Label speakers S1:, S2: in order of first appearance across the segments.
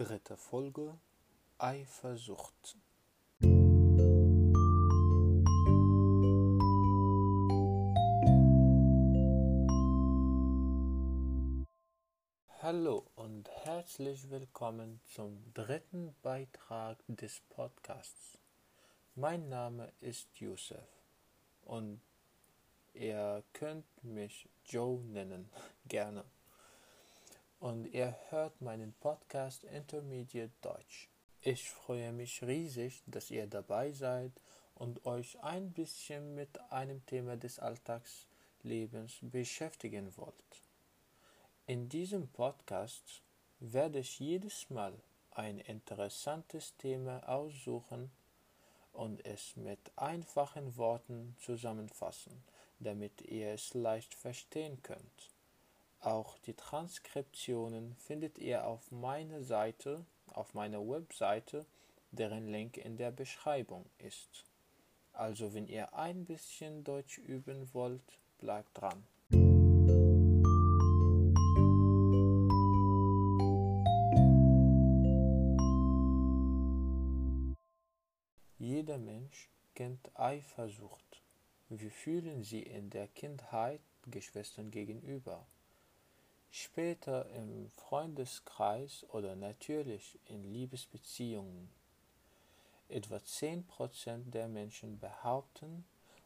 S1: Dritte Folge Eifersucht. Hallo und herzlich willkommen zum dritten Beitrag des Podcasts. Mein Name ist Yusuf und ihr könnt mich Joe nennen, gerne und ihr hört meinen Podcast Intermediate Deutsch. Ich freue mich riesig, dass ihr dabei seid und euch ein bisschen mit einem Thema des Alltagslebens beschäftigen wollt. In diesem Podcast werde ich jedes Mal ein interessantes Thema aussuchen und es mit einfachen Worten zusammenfassen, damit ihr es leicht verstehen könnt. Auch die Transkriptionen findet ihr auf meiner Seite, auf meiner Webseite, deren Link in der Beschreibung ist. Also wenn ihr ein bisschen Deutsch üben wollt, bleibt dran. Jeder Mensch kennt Eifersucht. Wir fühlen sie in der Kindheit Geschwistern gegenüber später im Freundeskreis oder natürlich in Liebesbeziehungen. Etwa 10% der Menschen behaupten,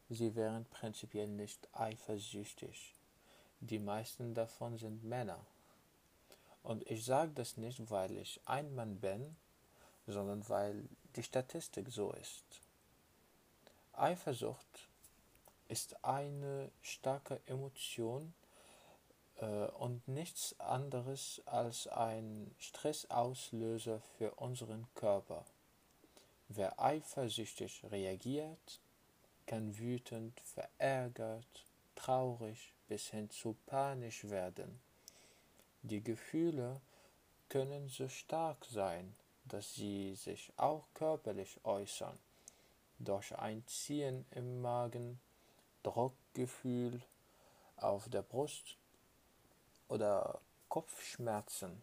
S1: sie wären prinzipiell nicht eifersüchtig. Die meisten davon sind Männer. Und ich sage das nicht, weil ich ein Mann bin, sondern weil die Statistik so ist. Eifersucht ist eine starke Emotion, und nichts anderes als ein Stressauslöser für unseren Körper. Wer eifersüchtig reagiert, kann wütend, verärgert, traurig bis hin zu panisch werden. Die Gefühle können so stark sein, dass sie sich auch körperlich äußern, durch ein Ziehen im Magen, Druckgefühl auf der Brust oder Kopfschmerzen.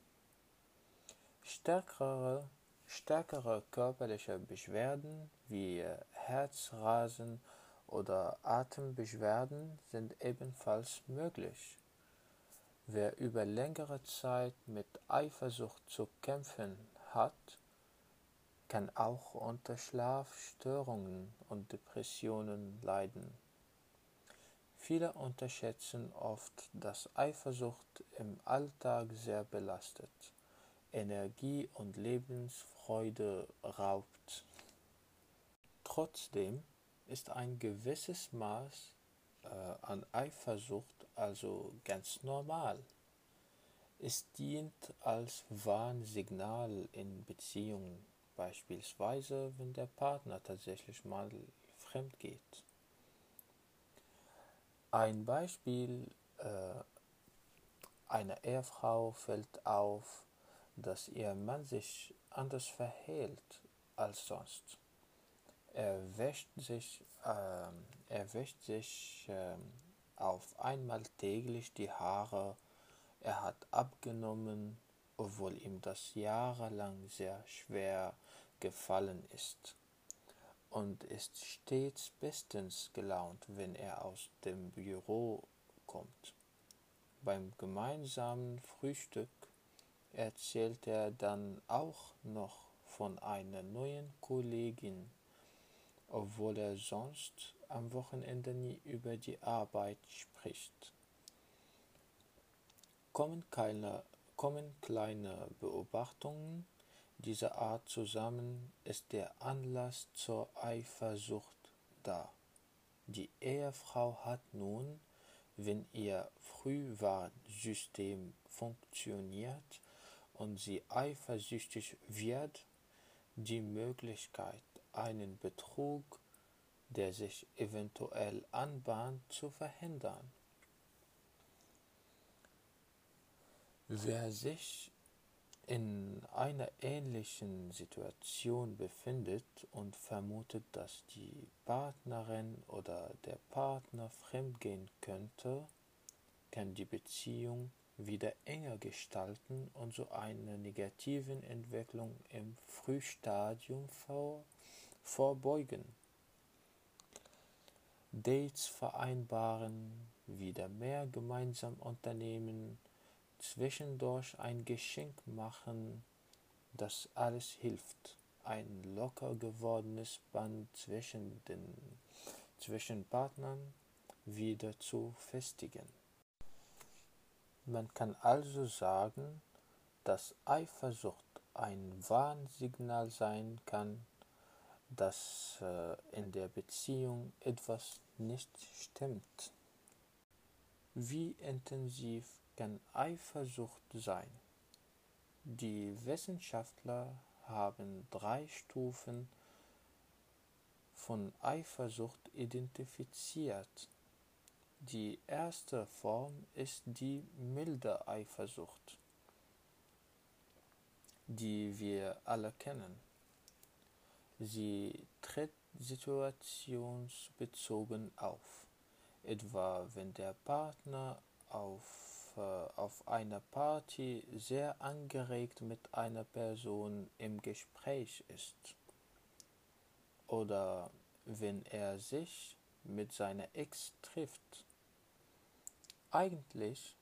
S1: Stärkere, stärkere körperliche Beschwerden wie Herzrasen oder Atembeschwerden sind ebenfalls möglich. Wer über längere Zeit mit Eifersucht zu kämpfen hat, kann auch unter Schlafstörungen und Depressionen leiden. Viele unterschätzen oft, dass Eifersucht im Alltag sehr belastet, Energie und Lebensfreude raubt. Trotzdem ist ein gewisses Maß äh, an Eifersucht also ganz normal. Es dient als Warnsignal in Beziehungen, beispielsweise wenn der Partner tatsächlich mal fremd geht. Ein Beispiel äh, einer Ehefrau fällt auf, dass ihr Mann sich anders verhält als sonst. Er wäscht sich, äh, er wäscht sich äh, auf einmal täglich die Haare, er hat abgenommen, obwohl ihm das jahrelang sehr schwer gefallen ist und ist stets bestens gelaunt, wenn er aus dem Büro kommt. Beim gemeinsamen Frühstück erzählt er dann auch noch von einer neuen Kollegin, obwohl er sonst am Wochenende nie über die Arbeit spricht. Kommen, keine, kommen kleine Beobachtungen dieser Art zusammen ist der Anlass zur Eifersucht da. Die Ehefrau hat nun, wenn ihr Frühwarnsystem funktioniert und sie eifersüchtig wird, die Möglichkeit, einen Betrug, der sich eventuell anbahnt, zu verhindern. Wer sich in einer ähnlichen Situation befindet und vermutet, dass die Partnerin oder der Partner fremdgehen könnte, kann die Beziehung wieder enger gestalten und so einer negativen Entwicklung im Frühstadium vor, vorbeugen. Dates vereinbaren, wieder mehr gemeinsam unternehmen, zwischendurch ein Geschenk machen, das alles hilft, ein locker gewordenes Band zwischen den zwischen Partnern wieder zu festigen. Man kann also sagen, dass Eifersucht ein Warnsignal sein kann, dass äh, in der Beziehung etwas nicht stimmt. Wie intensiv kann Eifersucht sein? Die Wissenschaftler haben drei Stufen von Eifersucht identifiziert. Die erste Form ist die milde Eifersucht, die wir alle kennen. Sie tritt situationsbezogen auf, etwa wenn der Partner auf, auf einer Party sehr angeregt mit einer Person im Gespräch ist oder wenn er sich mit seiner Ex trifft. Eigentlich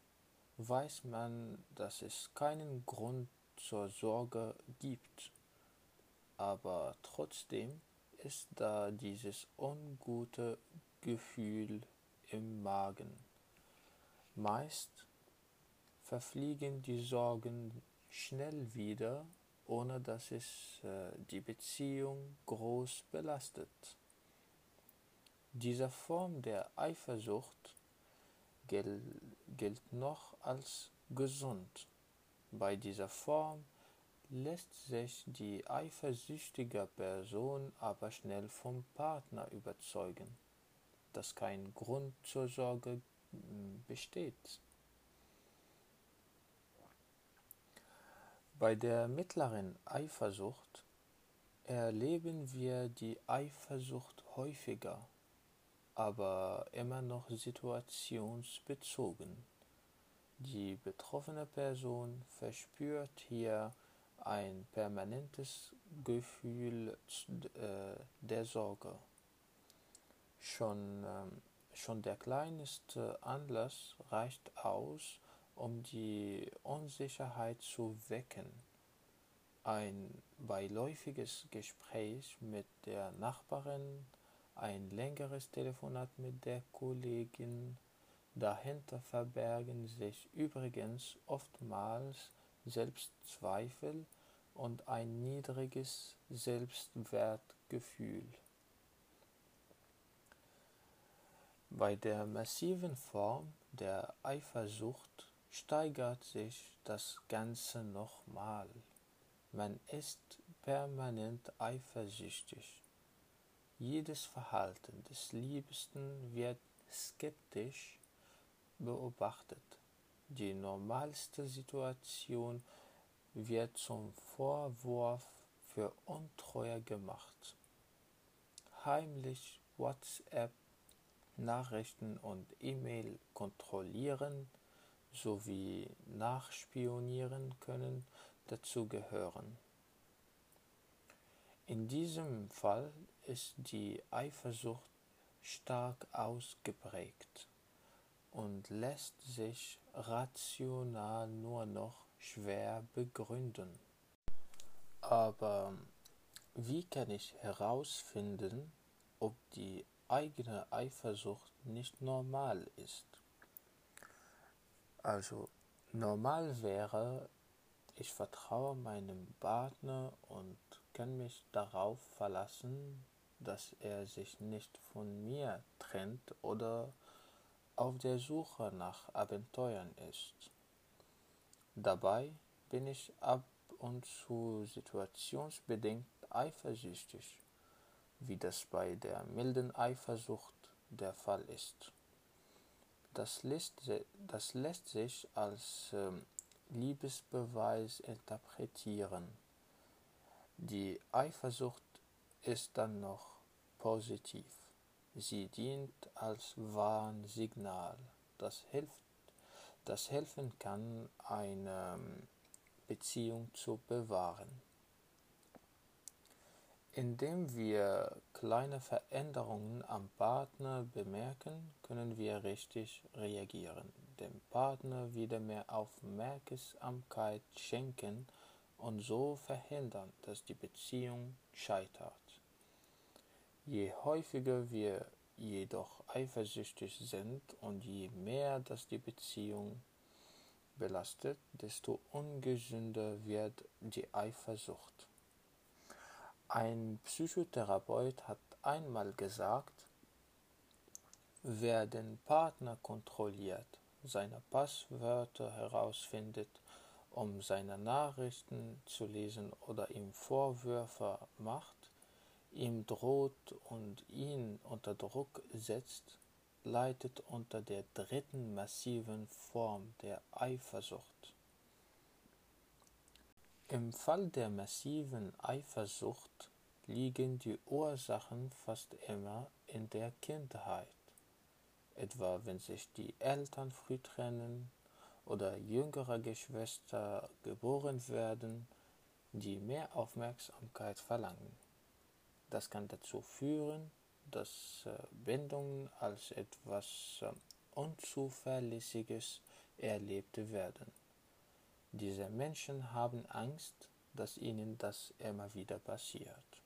S1: weiß man, dass es keinen Grund zur Sorge gibt, aber trotzdem ist da dieses ungute Gefühl im Magen. Meist verfliegen die Sorgen schnell wieder ohne dass es äh, die Beziehung groß belastet. Diese Form der Eifersucht gel gilt noch als gesund. Bei dieser Form lässt sich die eifersüchtige Person aber schnell vom Partner überzeugen, dass kein Grund zur Sorge besteht. Bei der mittleren Eifersucht erleben wir die Eifersucht häufiger, aber immer noch situationsbezogen. Die betroffene Person verspürt hier ein permanentes Gefühl äh, der Sorge. Schon, ähm, schon der kleinste Anlass reicht aus, um die Unsicherheit zu wecken. Ein beiläufiges Gespräch mit der Nachbarin, ein längeres Telefonat mit der Kollegin, dahinter verbergen sich übrigens oftmals Selbstzweifel und ein niedriges Selbstwertgefühl. Bei der massiven Form der Eifersucht steigert sich das Ganze nochmal. Man ist permanent eifersüchtig. Jedes Verhalten des Liebsten wird skeptisch beobachtet. Die normalste Situation wird zum Vorwurf für Untreue gemacht. Heimlich WhatsApp Nachrichten und E-Mail kontrollieren sowie nachspionieren können dazu gehören. In diesem Fall ist die Eifersucht stark ausgeprägt und lässt sich rational nur noch schwer begründen. Aber wie kann ich herausfinden, ob die eigene Eifersucht nicht normal ist? Also normal wäre, ich vertraue meinem Partner und kann mich darauf verlassen, dass er sich nicht von mir trennt oder auf der Suche nach Abenteuern ist. Dabei bin ich ab und zu situationsbedingt eifersüchtig, wie das bei der milden Eifersucht der Fall ist. Das lässt, das lässt sich als ähm, Liebesbeweis interpretieren. Die Eifersucht ist dann noch positiv. Sie dient als Warnsignal. Das hilft, das helfen kann, eine ähm, Beziehung zu bewahren. Indem wir kleine Veränderungen am Partner bemerken, können wir richtig reagieren, dem Partner wieder mehr Aufmerksamkeit schenken und so verhindern, dass die Beziehung scheitert. Je häufiger wir jedoch eifersüchtig sind und je mehr das die Beziehung belastet, desto ungesünder wird die Eifersucht. Ein Psychotherapeut hat einmal gesagt, wer den Partner kontrolliert, seine Passwörter herausfindet, um seine Nachrichten zu lesen oder ihm Vorwürfe macht, ihm droht und ihn unter Druck setzt, leidet unter der dritten massiven Form der Eifersucht. Im Fall der massiven Eifersucht liegen die Ursachen fast immer in der Kindheit, etwa wenn sich die Eltern früh trennen oder jüngere Geschwister geboren werden, die mehr Aufmerksamkeit verlangen. Das kann dazu führen, dass äh, Bindungen als etwas äh, Unzuverlässiges erlebt werden. Diese Menschen haben Angst, dass ihnen das immer wieder passiert.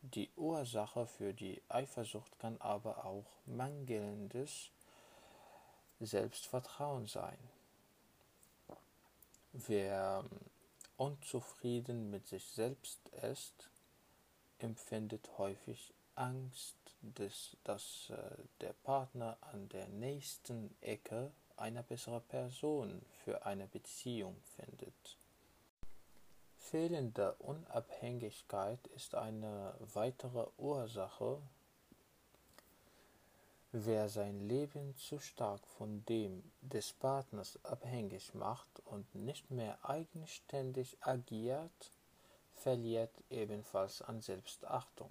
S1: Die Ursache für die Eifersucht kann aber auch mangelndes Selbstvertrauen sein. Wer ähm, unzufrieden mit sich selbst ist, empfindet häufig Angst, dass, dass äh, der Partner an der nächsten Ecke eine bessere Person für eine Beziehung findet. Fehlende Unabhängigkeit ist eine weitere Ursache. Wer sein Leben zu stark von dem des Partners abhängig macht und nicht mehr eigenständig agiert, verliert ebenfalls an Selbstachtung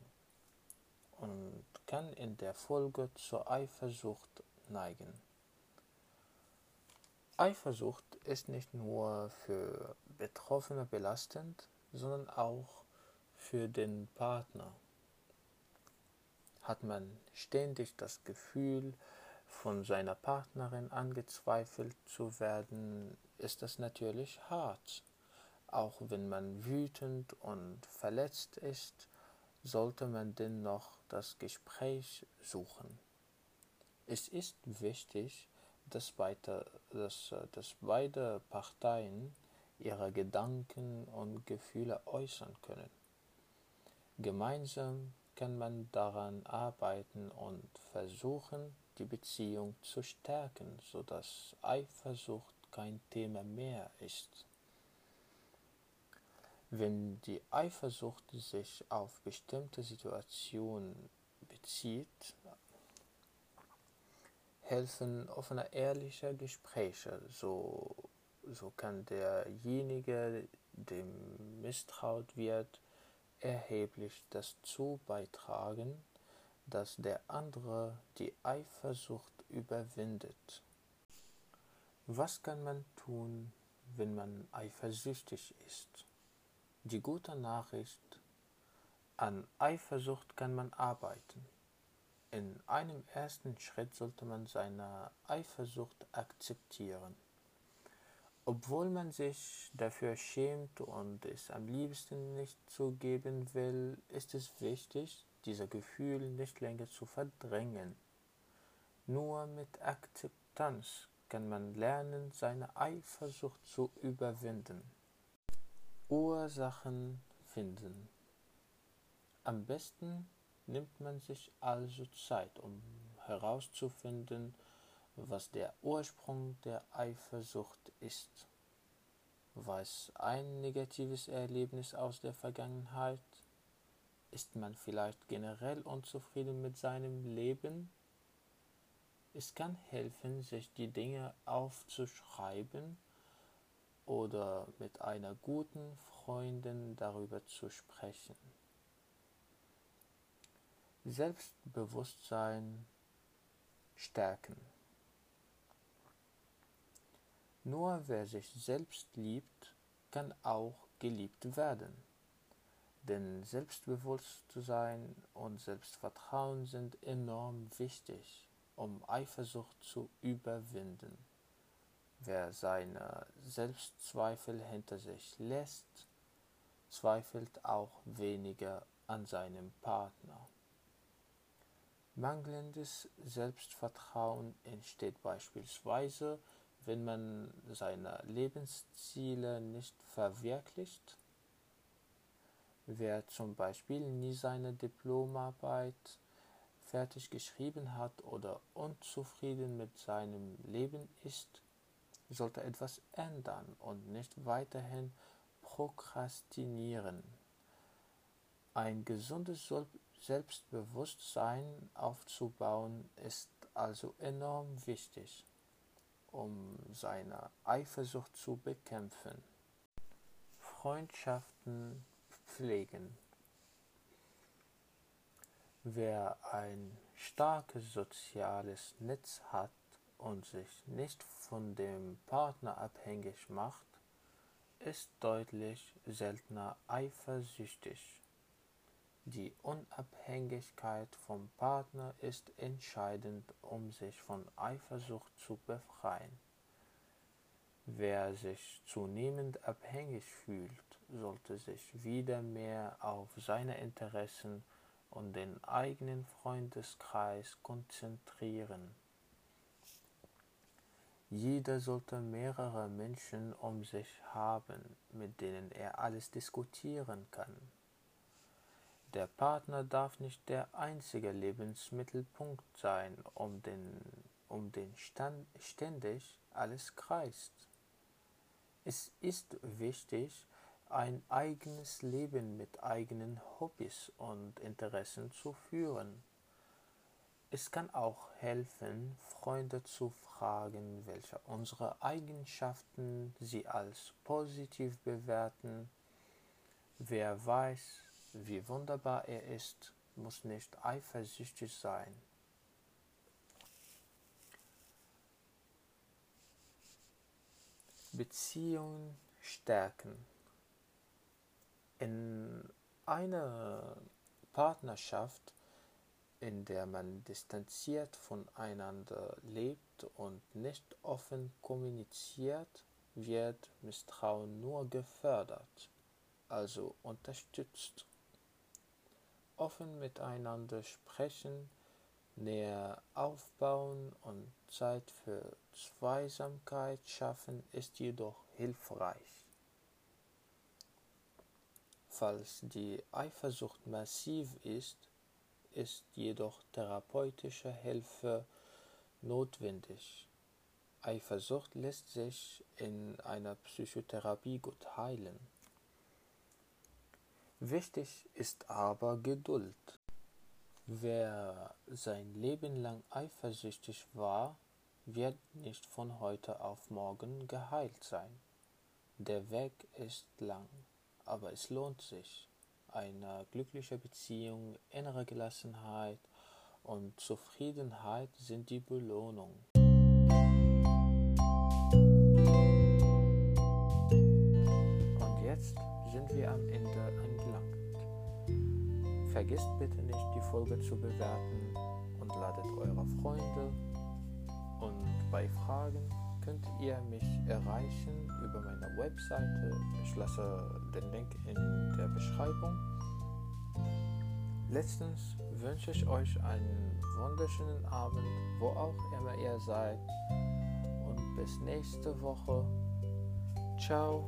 S1: und kann in der Folge zur Eifersucht neigen. Eifersucht ist nicht nur für Betroffene belastend, sondern auch für den Partner. Hat man ständig das Gefühl, von seiner Partnerin angezweifelt zu werden, ist das natürlich hart. Auch wenn man wütend und verletzt ist, sollte man dennoch das Gespräch suchen. Es ist wichtig, dass beide, dass, dass beide Parteien ihre Gedanken und Gefühle äußern können. Gemeinsam kann man daran arbeiten und versuchen, die Beziehung zu stärken, sodass Eifersucht kein Thema mehr ist. Wenn die Eifersucht sich auf bestimmte Situationen bezieht, helfen offene, ehrliche Gespräche. So, so kann derjenige, dem misstraut wird, erheblich dazu beitragen, dass der andere die Eifersucht überwindet. Was kann man tun, wenn man eifersüchtig ist? Die gute Nachricht, an Eifersucht kann man arbeiten. In einem ersten Schritt sollte man seine Eifersucht akzeptieren. Obwohl man sich dafür schämt und es am liebsten nicht zugeben will, ist es wichtig, dieser Gefühl nicht länger zu verdrängen. Nur mit Akzeptanz kann man lernen, seine Eifersucht zu überwinden. Ursachen finden. Am besten nimmt man sich also Zeit, um herauszufinden, was der Ursprung der Eifersucht ist. Es ein negatives Erlebnis aus der Vergangenheit? Ist man vielleicht generell unzufrieden mit seinem Leben? Es kann helfen, sich die Dinge aufzuschreiben oder mit einer guten Freundin darüber zu sprechen. Selbstbewusstsein stärken. Nur wer sich selbst liebt, kann auch geliebt werden. Denn Selbstbewusstsein und Selbstvertrauen sind enorm wichtig, um Eifersucht zu überwinden. Wer seine Selbstzweifel hinter sich lässt, zweifelt auch weniger an seinem Partner. Mangelndes Selbstvertrauen entsteht beispielsweise, wenn man seine Lebensziele nicht verwirklicht Wer zum Beispiel nie seine Diplomarbeit fertig geschrieben hat oder unzufrieden mit seinem Leben ist, sollte etwas ändern und nicht weiterhin prokrastinieren. Ein gesundes Selbstbewusstsein aufzubauen ist also enorm wichtig, um seine Eifersucht zu bekämpfen. Freundschaften pflegen. Wer ein starkes soziales Netz hat und sich nicht von dem Partner abhängig macht, ist deutlich seltener eifersüchtig. Die Unabhängigkeit vom Partner ist entscheidend, um sich von Eifersucht zu befreien. Wer sich zunehmend abhängig fühlt, sollte sich wieder mehr auf seine Interessen und den eigenen Freundeskreis konzentrieren. Jeder sollte mehrere Menschen um sich haben, mit denen er alles diskutieren kann. Der Partner darf nicht der einzige Lebensmittelpunkt sein, um den, um den Stand, ständig alles kreist. Es ist wichtig, ein eigenes Leben mit eigenen Hobbys und Interessen zu führen. Es kann auch helfen, Freunde zu fragen, welche unserer Eigenschaften sie als positiv bewerten. Wer weiß, wie wunderbar er ist, muss nicht eifersüchtig sein. Beziehungen stärken. In einer Partnerschaft, in der man distanziert voneinander lebt und nicht offen kommuniziert, wird Misstrauen nur gefördert, also unterstützt. Offen miteinander sprechen, Nähe aufbauen und Zeit für Zweisamkeit schaffen ist jedoch hilfreich. Falls die Eifersucht massiv ist, ist jedoch therapeutische Hilfe notwendig. Eifersucht lässt sich in einer Psychotherapie gut heilen. Wichtig ist aber Geduld. Wer sein Leben lang eifersüchtig war, wird nicht von heute auf morgen geheilt sein. Der Weg ist lang aber es lohnt sich. Eine glückliche Beziehung, innere Gelassenheit und Zufriedenheit sind die Belohnung. Vergesst bitte nicht, die Folge zu bewerten und ladet eure Freunde und bei Fragen könnt ihr mich erreichen über meine Webseite. Ich lasse den Link in der Beschreibung. Letztens wünsche ich euch einen wunderschönen Abend, wo auch immer ihr seid. Und bis nächste Woche. Ciao.